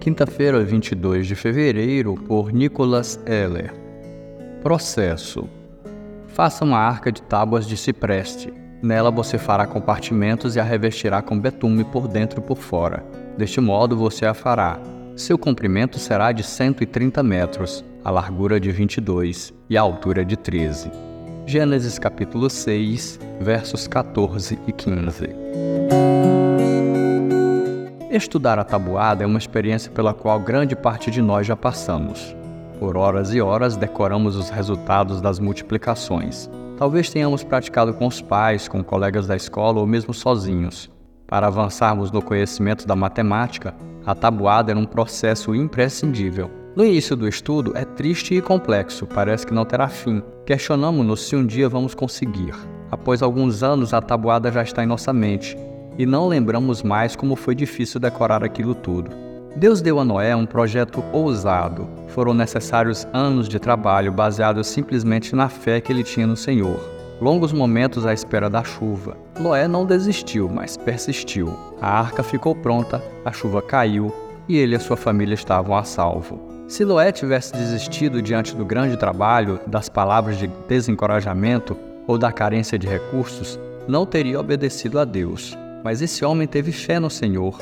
Quinta-feira, 22 de fevereiro, por Nicholas Eller. Processo: Faça uma arca de tábuas de cipreste. Nela você fará compartimentos e a revestirá com betume por dentro e por fora. Deste modo você a fará. Seu comprimento será de 130 metros, a largura de 22 e a altura de 13. Gênesis capítulo 6, versos 14 e 15. Estudar a tabuada é uma experiência pela qual grande parte de nós já passamos. Por horas e horas decoramos os resultados das multiplicações. Talvez tenhamos praticado com os pais, com colegas da escola ou mesmo sozinhos. Para avançarmos no conhecimento da matemática, a tabuada era um processo imprescindível. No início do estudo é triste e complexo, parece que não terá fim. Questionamos-nos se um dia vamos conseguir. Após alguns anos, a tabuada já está em nossa mente e não lembramos mais como foi difícil decorar aquilo tudo. Deus deu a Noé um projeto ousado. Foram necessários anos de trabalho baseados simplesmente na fé que ele tinha no Senhor. Longos momentos à espera da chuva. Noé não desistiu, mas persistiu. A arca ficou pronta, a chuva caiu e ele e a sua família estavam a salvo. Se Noé tivesse desistido diante do grande trabalho, das palavras de desencorajamento ou da carência de recursos, não teria obedecido a Deus. Mas esse homem teve fé no Senhor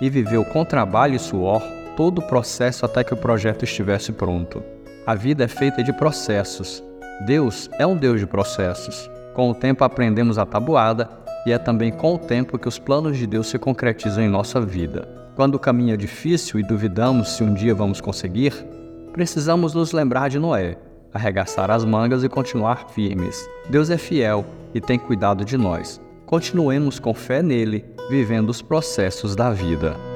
e viveu com trabalho e suor todo o processo até que o projeto estivesse pronto. A vida é feita de processos. Deus é um Deus de processos. Com o tempo aprendemos a tabuada e é também com o tempo que os planos de Deus se concretizam em nossa vida. Quando o caminho é difícil e duvidamos se um dia vamos conseguir, precisamos nos lembrar de Noé, arregaçar as mangas e continuar firmes. Deus é fiel e tem cuidado de nós continuemos com fé nele, vivendo os processos da vida.